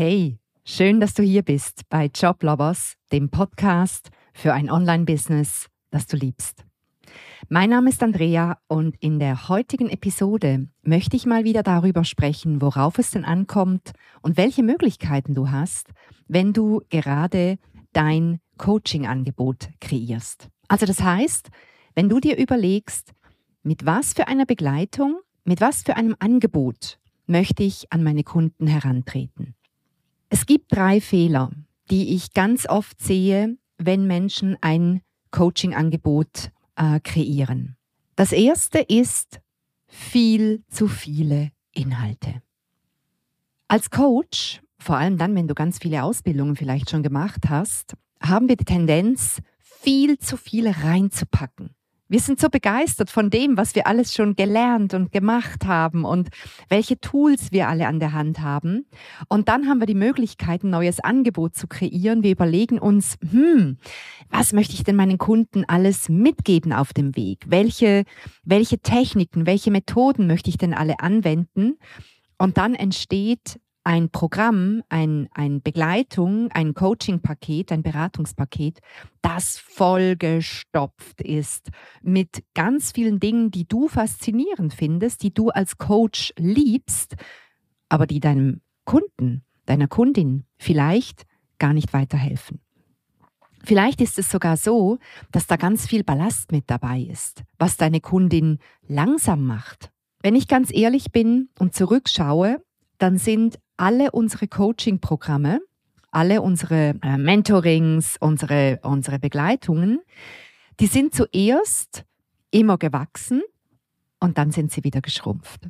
Hey, schön, dass du hier bist bei Job Lovers, dem Podcast für ein Online-Business, das du liebst. Mein Name ist Andrea und in der heutigen Episode möchte ich mal wieder darüber sprechen, worauf es denn ankommt und welche Möglichkeiten du hast, wenn du gerade dein Coaching-Angebot kreierst. Also das heißt, wenn du dir überlegst, mit was für einer Begleitung, mit was für einem Angebot möchte ich an meine Kunden herantreten. Es gibt drei Fehler, die ich ganz oft sehe, wenn Menschen ein Coaching-Angebot äh, kreieren. Das erste ist viel zu viele Inhalte. Als Coach, vor allem dann, wenn du ganz viele Ausbildungen vielleicht schon gemacht hast, haben wir die Tendenz, viel zu viel reinzupacken. Wir sind so begeistert von dem, was wir alles schon gelernt und gemacht haben und welche Tools wir alle an der Hand haben. Und dann haben wir die Möglichkeit, ein neues Angebot zu kreieren. Wir überlegen uns, hm, was möchte ich denn meinen Kunden alles mitgeben auf dem Weg? Welche, welche Techniken, welche Methoden möchte ich denn alle anwenden? Und dann entsteht ein Programm, ein, ein Begleitung, ein Coaching-Paket, ein Beratungspaket, das vollgestopft ist mit ganz vielen Dingen, die du faszinierend findest, die du als Coach liebst, aber die deinem Kunden, deiner Kundin vielleicht gar nicht weiterhelfen. Vielleicht ist es sogar so, dass da ganz viel Ballast mit dabei ist, was deine Kundin langsam macht. Wenn ich ganz ehrlich bin und zurückschaue, dann sind alle unsere Coaching-Programme, alle unsere äh, Mentorings, unsere, unsere Begleitungen, die sind zuerst immer gewachsen und dann sind sie wieder geschrumpft.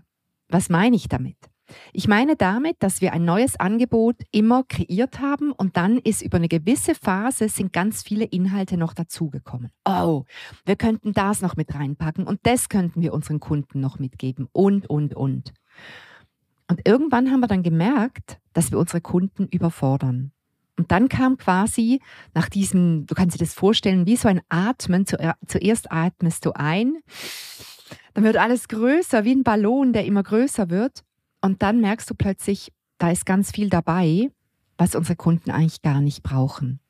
Was meine ich damit? Ich meine damit, dass wir ein neues Angebot immer kreiert haben und dann ist über eine gewisse Phase sind ganz viele Inhalte noch dazugekommen. Oh, wir könnten das noch mit reinpacken und das könnten wir unseren Kunden noch mitgeben und, und, und. Und irgendwann haben wir dann gemerkt, dass wir unsere Kunden überfordern. Und dann kam quasi nach diesem, du kannst dir das vorstellen, wie so ein Atmen. Zuerst atmest du ein, dann wird alles größer, wie ein Ballon, der immer größer wird. Und dann merkst du plötzlich, da ist ganz viel dabei, was unsere Kunden eigentlich gar nicht brauchen.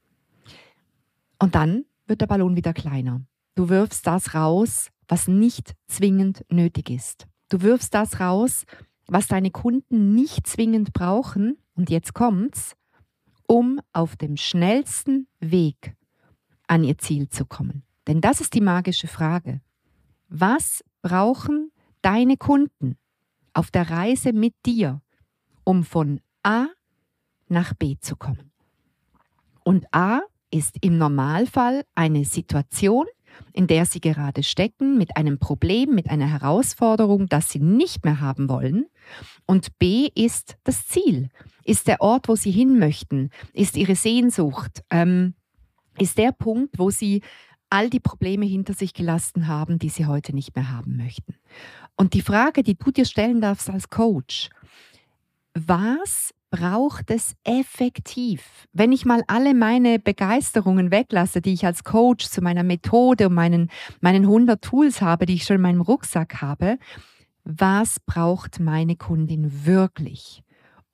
Und dann wird der Ballon wieder kleiner. Du wirfst das raus, was nicht zwingend nötig ist. Du wirfst das raus, was deine Kunden nicht zwingend brauchen, und jetzt kommt's, um auf dem schnellsten Weg an ihr Ziel zu kommen. Denn das ist die magische Frage. Was brauchen deine Kunden auf der Reise mit dir, um von A nach B zu kommen? Und A ist im Normalfall eine Situation, in der sie gerade stecken, mit einem Problem, mit einer Herausforderung, das sie nicht mehr haben wollen. Und B ist das Ziel, ist der Ort, wo sie hin möchten, ist ihre Sehnsucht, ähm, ist der Punkt, wo sie all die Probleme hinter sich gelassen haben, die sie heute nicht mehr haben möchten. Und die Frage, die du dir stellen darfst als Coach, was braucht es effektiv. Wenn ich mal alle meine Begeisterungen weglasse, die ich als Coach zu meiner Methode und meinen, meinen 100 Tools habe, die ich schon in meinem Rucksack habe, was braucht meine Kundin wirklich,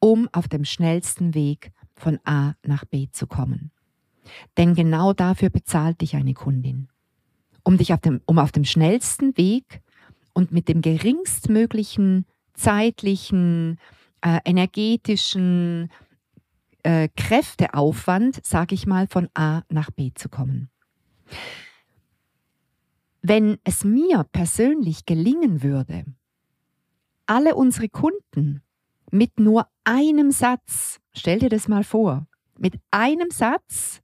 um auf dem schnellsten Weg von A nach B zu kommen? Denn genau dafür bezahlt dich eine Kundin. Um dich auf dem, um auf dem schnellsten Weg und mit dem geringstmöglichen zeitlichen, äh, energetischen äh, Kräfteaufwand, sage ich mal, von A nach B zu kommen. Wenn es mir persönlich gelingen würde, alle unsere Kunden mit nur einem Satz, stell dir das mal vor, mit einem Satz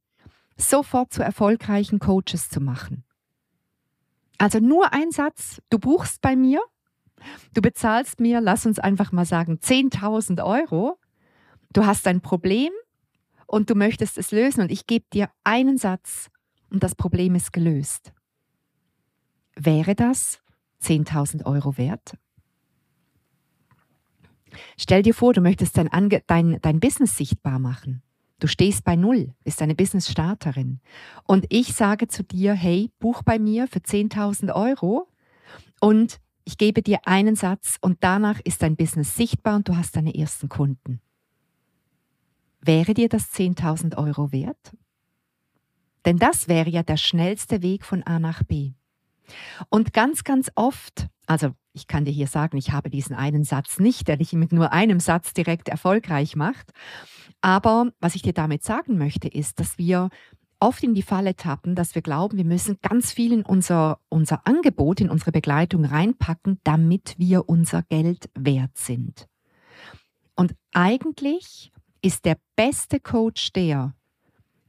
sofort zu erfolgreichen Coaches zu machen. Also nur ein Satz, du buchst bei mir Du bezahlst mir, lass uns einfach mal sagen, 10.000 Euro. Du hast ein Problem und du möchtest es lösen und ich gebe dir einen Satz und das Problem ist gelöst. Wäre das 10.000 Euro wert? Stell dir vor, du möchtest dein, Ange dein, dein Business sichtbar machen. Du stehst bei Null, bist eine Business-Starterin. Und ich sage zu dir, hey, buch bei mir für 10.000 Euro und ich gebe dir einen Satz und danach ist dein Business sichtbar und du hast deine ersten Kunden. wäre dir das 10.000 Euro wert? Denn das wäre ja der schnellste Weg von A nach B. Und ganz, ganz oft, also ich kann dir hier sagen, ich habe diesen einen Satz nicht, der dich mit nur einem Satz direkt erfolgreich macht. Aber was ich dir damit sagen möchte, ist, dass wir oft in die Falle tappen, dass wir glauben, wir müssen ganz viel in unser, unser Angebot, in unsere Begleitung reinpacken, damit wir unser Geld wert sind. Und eigentlich ist der beste Coach der,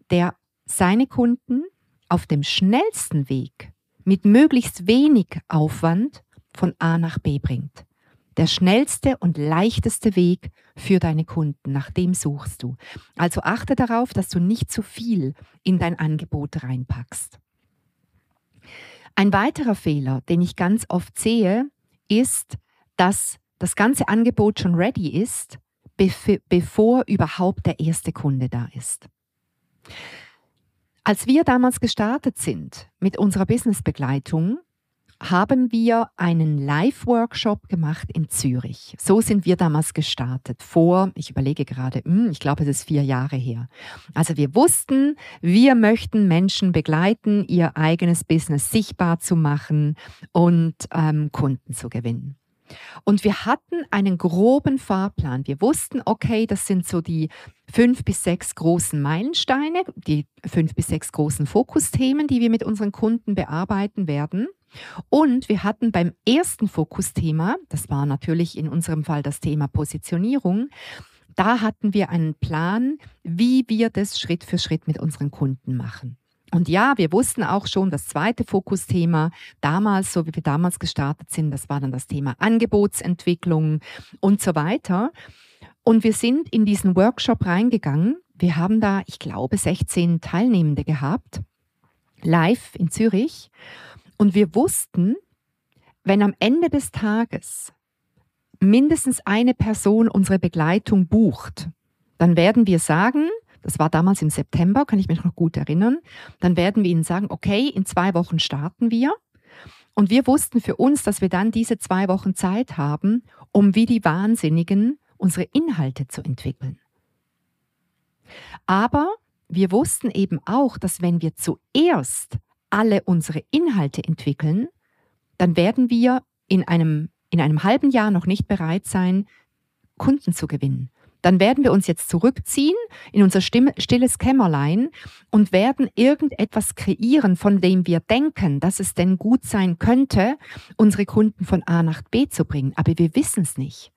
der seine Kunden auf dem schnellsten Weg mit möglichst wenig Aufwand von A nach B bringt. Der schnellste und leichteste Weg für deine Kunden, nach dem suchst du. Also achte darauf, dass du nicht zu viel in dein Angebot reinpackst. Ein weiterer Fehler, den ich ganz oft sehe, ist, dass das ganze Angebot schon ready ist, bevor überhaupt der erste Kunde da ist. Als wir damals gestartet sind mit unserer Businessbegleitung, haben wir einen Live-Workshop gemacht in Zürich. So sind wir damals gestartet. Vor, ich überlege gerade, hm, ich glaube, es ist vier Jahre her. Also wir wussten, wir möchten Menschen begleiten, ihr eigenes Business sichtbar zu machen und ähm, Kunden zu gewinnen. Und wir hatten einen groben Fahrplan. Wir wussten, okay, das sind so die fünf bis sechs großen Meilensteine, die fünf bis sechs großen Fokusthemen, die wir mit unseren Kunden bearbeiten werden. Und wir hatten beim ersten Fokusthema, das war natürlich in unserem Fall das Thema Positionierung, da hatten wir einen Plan, wie wir das Schritt für Schritt mit unseren Kunden machen. Und ja, wir wussten auch schon, das zweite Fokusthema damals, so wie wir damals gestartet sind, das war dann das Thema Angebotsentwicklung und so weiter. Und wir sind in diesen Workshop reingegangen. Wir haben da, ich glaube, 16 Teilnehmende gehabt, live in Zürich. Und wir wussten, wenn am Ende des Tages mindestens eine Person unsere Begleitung bucht, dann werden wir sagen, das war damals im September, kann ich mich noch gut erinnern. Dann werden wir ihnen sagen, okay, in zwei Wochen starten wir. Und wir wussten für uns, dass wir dann diese zwei Wochen Zeit haben, um wie die Wahnsinnigen unsere Inhalte zu entwickeln. Aber wir wussten eben auch, dass wenn wir zuerst alle unsere Inhalte entwickeln, dann werden wir in einem, in einem halben Jahr noch nicht bereit sein, Kunden zu gewinnen dann werden wir uns jetzt zurückziehen in unser stilles Kämmerlein und werden irgendetwas kreieren, von dem wir denken, dass es denn gut sein könnte, unsere Kunden von A nach B zu bringen. Aber wir wissen es nicht.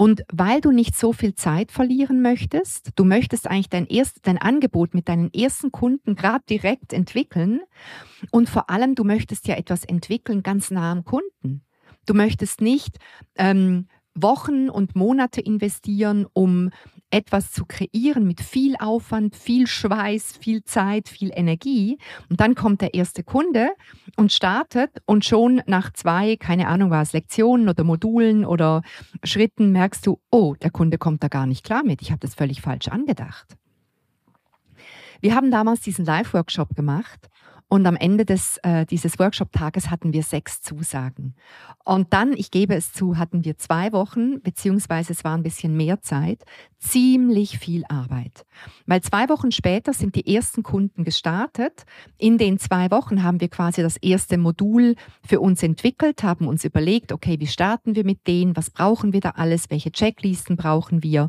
Und weil du nicht so viel Zeit verlieren möchtest, du möchtest eigentlich dein, erst, dein Angebot mit deinen ersten Kunden gerade direkt entwickeln und vor allem du möchtest ja etwas entwickeln ganz nah am Kunden. Du möchtest nicht ähm, Wochen und Monate investieren, um etwas zu kreieren mit viel Aufwand, viel Schweiß, viel Zeit, viel Energie. Und dann kommt der erste Kunde und startet und schon nach zwei, keine Ahnung was, Lektionen oder Modulen oder Schritten merkst du, oh, der Kunde kommt da gar nicht klar mit. Ich habe das völlig falsch angedacht. Wir haben damals diesen Live-Workshop gemacht und am Ende des, äh, dieses Workshop-Tages hatten wir sechs Zusagen. Und dann, ich gebe es zu, hatten wir zwei Wochen, beziehungsweise es war ein bisschen mehr Zeit, ziemlich viel Arbeit. Weil zwei Wochen später sind die ersten Kunden gestartet. In den zwei Wochen haben wir quasi das erste Modul für uns entwickelt, haben uns überlegt, okay, wie starten wir mit denen, was brauchen wir da alles, welche Checklisten brauchen wir.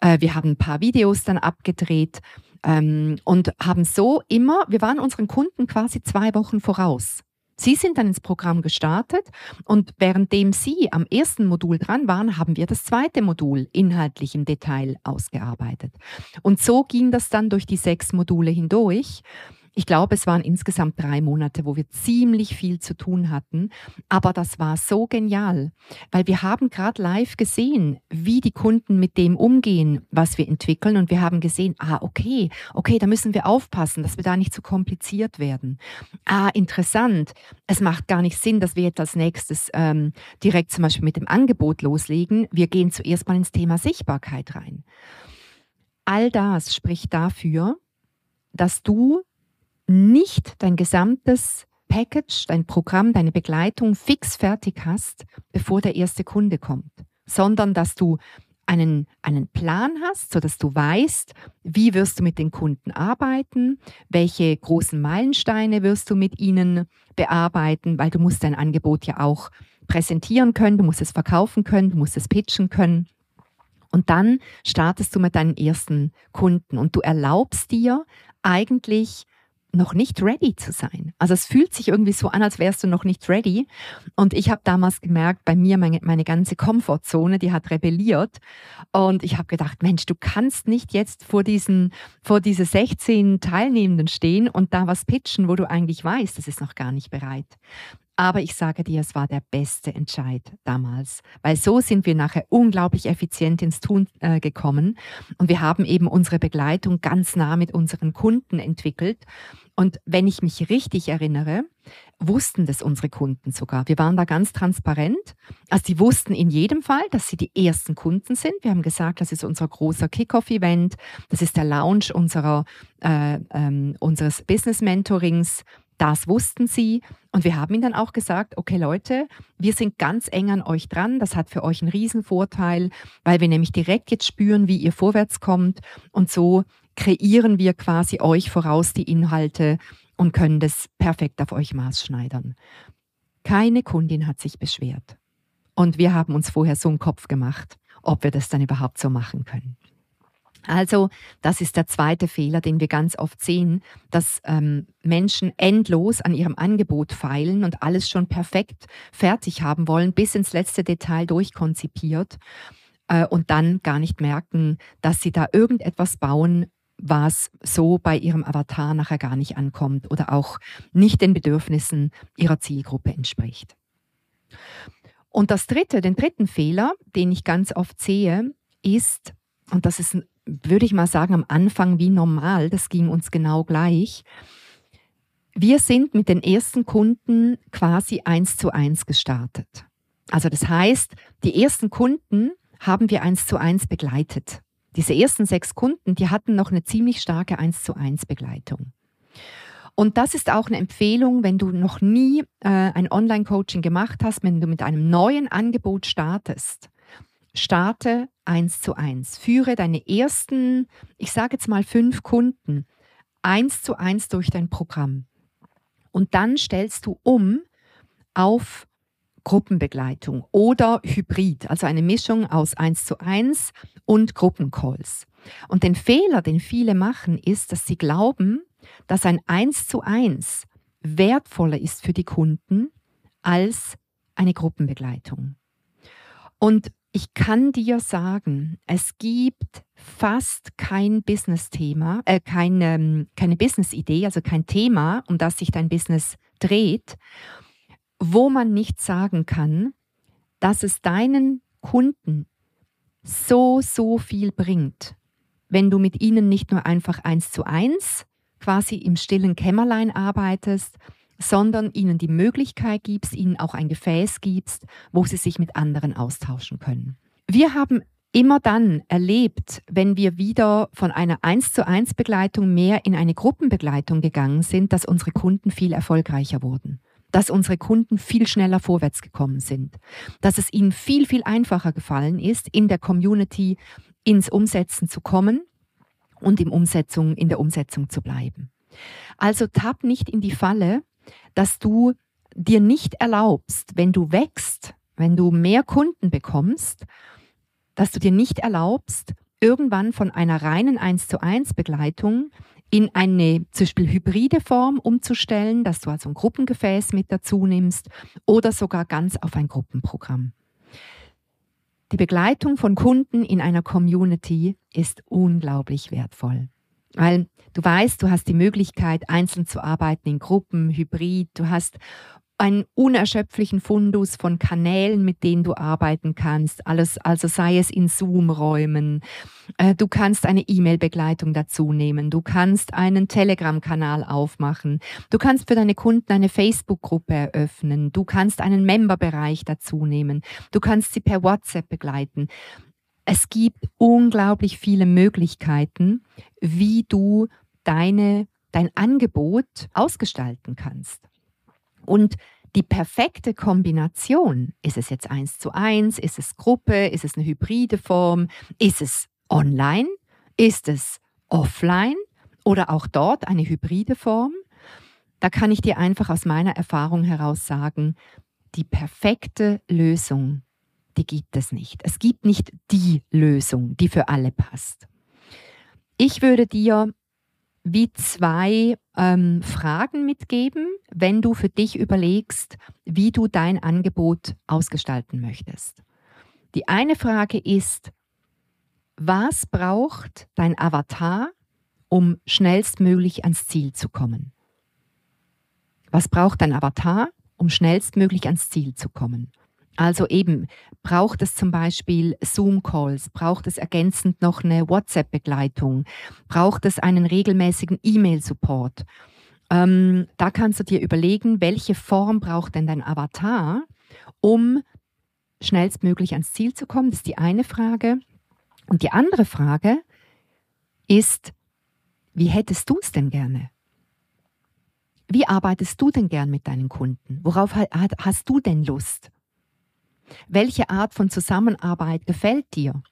Äh, wir haben ein paar Videos dann abgedreht ähm, und haben so immer, wir waren unseren Kunden quasi zwei Wochen voraus. Sie sind dann ins Programm gestartet und währenddem Sie am ersten Modul dran waren, haben wir das zweite Modul inhaltlich im Detail ausgearbeitet. Und so ging das dann durch die sechs Module hindurch. Ich glaube, es waren insgesamt drei Monate, wo wir ziemlich viel zu tun hatten. Aber das war so genial, weil wir haben gerade live gesehen, wie die Kunden mit dem umgehen, was wir entwickeln. Und wir haben gesehen, ah, okay, okay, da müssen wir aufpassen, dass wir da nicht zu kompliziert werden. Ah, interessant. Es macht gar nicht Sinn, dass wir jetzt als nächstes ähm, direkt zum Beispiel mit dem Angebot loslegen. Wir gehen zuerst mal ins Thema Sichtbarkeit rein. All das spricht dafür, dass du nicht dein gesamtes Package, dein Programm, deine Begleitung fix fertig hast, bevor der erste Kunde kommt, sondern dass du einen, einen Plan hast, sodass du weißt, wie wirst du mit den Kunden arbeiten, welche großen Meilensteine wirst du mit ihnen bearbeiten, weil du musst dein Angebot ja auch präsentieren können, du musst es verkaufen können, du musst es pitchen können. Und dann startest du mit deinen ersten Kunden und du erlaubst dir eigentlich noch nicht ready zu sein. Also es fühlt sich irgendwie so an, als wärst du noch nicht ready. Und ich habe damals gemerkt, bei mir meine, meine ganze Komfortzone, die hat rebelliert. Und ich habe gedacht, Mensch, du kannst nicht jetzt vor diesen, vor diese 16 Teilnehmenden stehen und da was pitchen, wo du eigentlich weißt, das ist noch gar nicht bereit. Aber ich sage dir, es war der beste Entscheid damals, weil so sind wir nachher unglaublich effizient ins Tun äh, gekommen und wir haben eben unsere Begleitung ganz nah mit unseren Kunden entwickelt. Und wenn ich mich richtig erinnere, wussten das unsere Kunden sogar. Wir waren da ganz transparent. Also die wussten in jedem Fall, dass sie die ersten Kunden sind. Wir haben gesagt, das ist unser großer Kickoff-Event, das ist der Launch unserer, äh, ähm, unseres Business-Mentorings. Das wussten sie. Und wir haben ihnen dann auch gesagt, okay Leute, wir sind ganz eng an euch dran. Das hat für euch einen Riesenvorteil, weil wir nämlich direkt jetzt spüren, wie ihr vorwärts kommt. Und so kreieren wir quasi euch voraus die Inhalte und können das perfekt auf euch maßschneidern. Keine Kundin hat sich beschwert. Und wir haben uns vorher so einen Kopf gemacht, ob wir das dann überhaupt so machen können. Also das ist der zweite Fehler, den wir ganz oft sehen, dass ähm, Menschen endlos an ihrem Angebot feilen und alles schon perfekt fertig haben wollen, bis ins letzte Detail durchkonzipiert äh, und dann gar nicht merken, dass sie da irgendetwas bauen, was so bei ihrem Avatar nachher gar nicht ankommt oder auch nicht den Bedürfnissen ihrer Zielgruppe entspricht. Und das dritte, den dritten Fehler, den ich ganz oft sehe, ist, und das ist würde ich mal sagen, am Anfang wie normal. Das ging uns genau gleich. Wir sind mit den ersten Kunden quasi eins zu eins gestartet. Also das heißt, die ersten Kunden haben wir eins zu eins begleitet. Diese ersten sechs Kunden, die hatten noch eine ziemlich starke eins zu eins Begleitung. Und das ist auch eine Empfehlung, wenn du noch nie äh, ein Online-Coaching gemacht hast, wenn du mit einem neuen Angebot startest. Starte eins zu eins. Führe deine ersten, ich sage jetzt mal fünf Kunden eins zu eins durch dein Programm. Und dann stellst du um auf Gruppenbegleitung oder Hybrid, also eine Mischung aus eins zu eins und Gruppencalls. Und den Fehler, den viele machen, ist, dass sie glauben, dass ein eins zu eins wertvoller ist für die Kunden als eine Gruppenbegleitung. Und ich kann dir sagen, es gibt fast kein Business-Thema, äh, keine, ähm, keine Business-Idee, also kein Thema, um das sich dein Business dreht, wo man nicht sagen kann, dass es deinen Kunden so, so viel bringt, wenn du mit ihnen nicht nur einfach eins zu eins quasi im stillen Kämmerlein arbeitest, sondern ihnen die Möglichkeit gibst, ihnen auch ein Gefäß gibst, wo sie sich mit anderen austauschen können. Wir haben immer dann erlebt, wenn wir wieder von einer 1 zu 1 Begleitung mehr in eine Gruppenbegleitung gegangen sind, dass unsere Kunden viel erfolgreicher wurden dass unsere Kunden viel schneller vorwärts gekommen sind, dass es ihnen viel, viel einfacher gefallen ist, in der Community ins Umsetzen zu kommen und im Umsetzung, in der Umsetzung zu bleiben. Also tapp nicht in die Falle, dass du dir nicht erlaubst, wenn du wächst, wenn du mehr Kunden bekommst, dass du dir nicht erlaubst, irgendwann von einer reinen 1 zu 1 Begleitung in eine zum Beispiel hybride Form umzustellen, dass du also ein Gruppengefäß mit dazu nimmst oder sogar ganz auf ein Gruppenprogramm. Die Begleitung von Kunden in einer Community ist unglaublich wertvoll. Weil du weißt, du hast die Möglichkeit, einzeln zu arbeiten, in Gruppen, hybrid. Du hast einen unerschöpflichen Fundus von Kanälen, mit denen du arbeiten kannst. Alles, also sei es in Zoom-Räumen. Äh, du kannst eine E-Mail-Begleitung dazu nehmen. Du kannst einen Telegram-Kanal aufmachen. Du kannst für deine Kunden eine Facebook-Gruppe eröffnen. Du kannst einen Member-Bereich dazu nehmen. Du kannst sie per WhatsApp begleiten. Es gibt unglaublich viele Möglichkeiten, wie du deine, dein Angebot ausgestalten kannst. Und die perfekte Kombination, ist es jetzt eins zu eins, ist es Gruppe, ist es eine hybride Form, ist es online, ist es offline oder auch dort eine hybride Form, da kann ich dir einfach aus meiner Erfahrung heraus sagen, die perfekte Lösung, die gibt es nicht. Es gibt nicht die Lösung, die für alle passt. Ich würde dir wie zwei ähm, Fragen mitgeben, wenn du für dich überlegst, wie du dein Angebot ausgestalten möchtest. Die eine Frage ist, was braucht dein Avatar, um schnellstmöglich ans Ziel zu kommen? Was braucht dein Avatar, um schnellstmöglich ans Ziel zu kommen? Also eben, braucht es zum Beispiel Zoom-Calls, braucht es ergänzend noch eine WhatsApp-Begleitung, braucht es einen regelmäßigen E-Mail-Support. Ähm, da kannst du dir überlegen, welche Form braucht denn dein Avatar, um schnellstmöglich ans Ziel zu kommen. Das ist die eine Frage. Und die andere Frage ist, wie hättest du es denn gerne? Wie arbeitest du denn gern mit deinen Kunden? Worauf hast du denn Lust? Welche Art von Zusammenarbeit gefällt dir?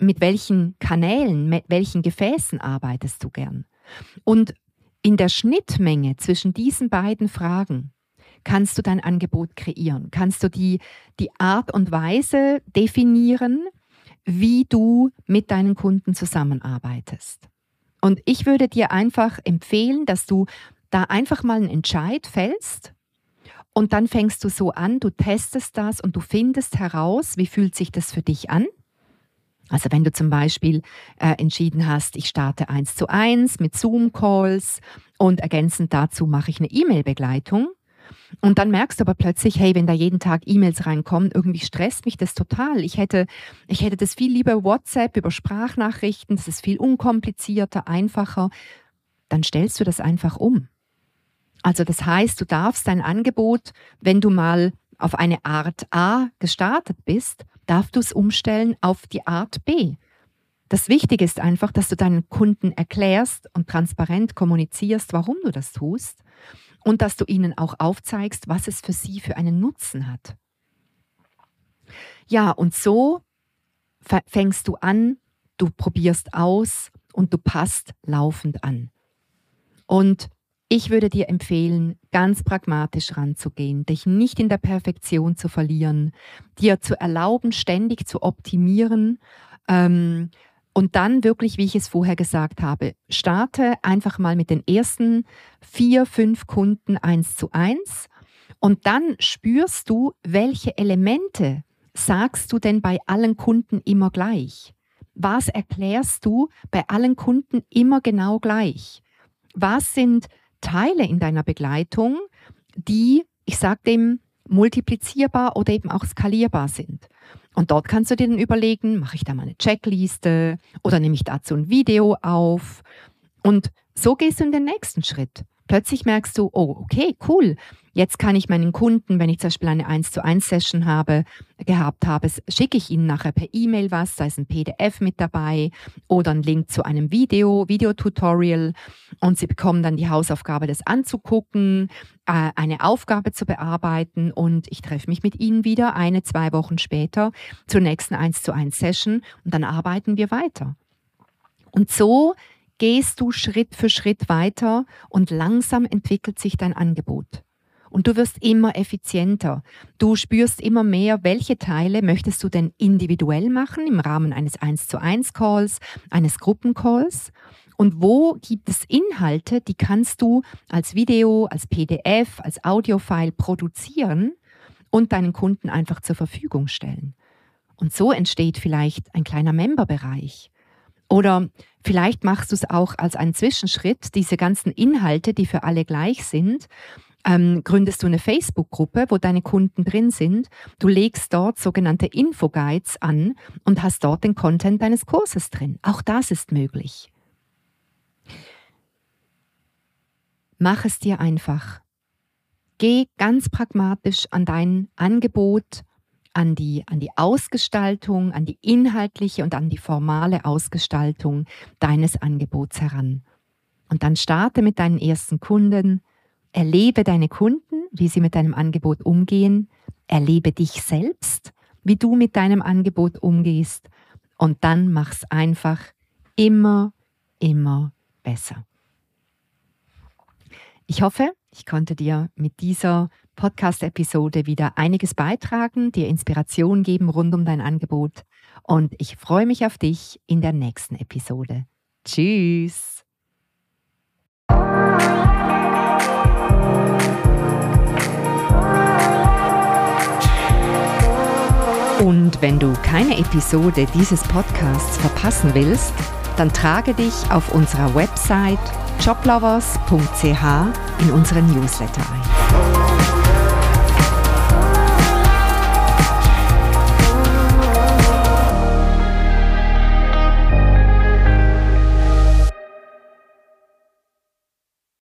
Mit welchen Kanälen, mit welchen Gefäßen arbeitest du gern? Und in der Schnittmenge zwischen diesen beiden Fragen kannst du dein Angebot kreieren, kannst du die, die Art und Weise definieren, wie du mit deinen Kunden zusammenarbeitest. Und ich würde dir einfach empfehlen, dass du da einfach mal einen Entscheid fällst und dann fängst du so an, du testest das und du findest heraus, wie fühlt sich das für dich an. Also wenn du zum Beispiel äh, entschieden hast, ich starte eins zu eins mit Zoom-Calls und ergänzend dazu mache ich eine E-Mail-Begleitung. Und dann merkst du aber plötzlich, hey, wenn da jeden Tag E-Mails reinkommen, irgendwie stresst mich das total. Ich hätte, ich hätte das viel lieber WhatsApp über Sprachnachrichten, das ist viel unkomplizierter, einfacher. Dann stellst du das einfach um. Also das heißt, du darfst dein Angebot, wenn du mal auf eine Art A gestartet bist, darfst du es umstellen auf die Art B. Das Wichtige ist einfach, dass du deinen Kunden erklärst und transparent kommunizierst, warum du das tust und dass du ihnen auch aufzeigst, was es für sie für einen Nutzen hat. Ja, und so fängst du an, du probierst aus und du passt laufend an. Und ich würde dir empfehlen, ganz pragmatisch ranzugehen, dich nicht in der Perfektion zu verlieren, dir zu erlauben, ständig zu optimieren ähm, und dann wirklich, wie ich es vorher gesagt habe, starte einfach mal mit den ersten vier, fünf Kunden eins zu eins und dann spürst du, welche Elemente sagst du denn bei allen Kunden immer gleich? Was erklärst du bei allen Kunden immer genau gleich? Was sind Teile in deiner Begleitung, die, ich sage dem, multiplizierbar oder eben auch skalierbar sind. Und dort kannst du dir dann überlegen, mache ich da mal eine Checkliste oder nehme ich dazu ein Video auf. Und so gehst du in den nächsten Schritt. Plötzlich merkst du, oh, okay, cool. Jetzt kann ich meinen Kunden, wenn ich zum Beispiel eine 1 zu 1 Session habe, gehabt habe, schicke ich ihnen nachher per E-Mail was, da ist ein PDF mit dabei oder ein Link zu einem Video, Videotutorial und sie bekommen dann die Hausaufgabe, das anzugucken, äh, eine Aufgabe zu bearbeiten und ich treffe mich mit ihnen wieder eine, zwei Wochen später zur nächsten 1 zu 1 Session und dann arbeiten wir weiter. Und so gehst du Schritt für Schritt weiter und langsam entwickelt sich dein Angebot. Und du wirst immer effizienter. Du spürst immer mehr, welche Teile möchtest du denn individuell machen im Rahmen eines 1 zu 1 Calls, eines Gruppencalls. Und wo gibt es Inhalte, die kannst du als Video, als PDF, als Audiofile produzieren und deinen Kunden einfach zur Verfügung stellen. Und so entsteht vielleicht ein kleiner Memberbereich. Oder vielleicht machst du es auch als einen Zwischenschritt, diese ganzen Inhalte, die für alle gleich sind, ähm, gründest du eine Facebook-Gruppe, wo deine Kunden drin sind. Du legst dort sogenannte Infoguides an und hast dort den Content deines Kurses drin. Auch das ist möglich. Mach es dir einfach. Geh ganz pragmatisch an dein Angebot an die, an die Ausgestaltung, an die inhaltliche und an die formale Ausgestaltung deines Angebots heran. Und dann starte mit deinen ersten Kunden, erlebe deine Kunden wie sie mit deinem Angebot umgehen. Erlebe dich selbst, wie du mit deinem Angebot umgehst. Und dann mach's einfach immer, immer besser. Ich hoffe, ich konnte dir mit dieser Podcast-Episode wieder einiges beitragen, dir Inspiration geben rund um dein Angebot. Und ich freue mich auf dich in der nächsten Episode. Tschüss! Und wenn du keine Episode dieses Podcasts verpassen willst, dann trage dich auf unserer Website joblovers.ch in unseren Newsletter ein.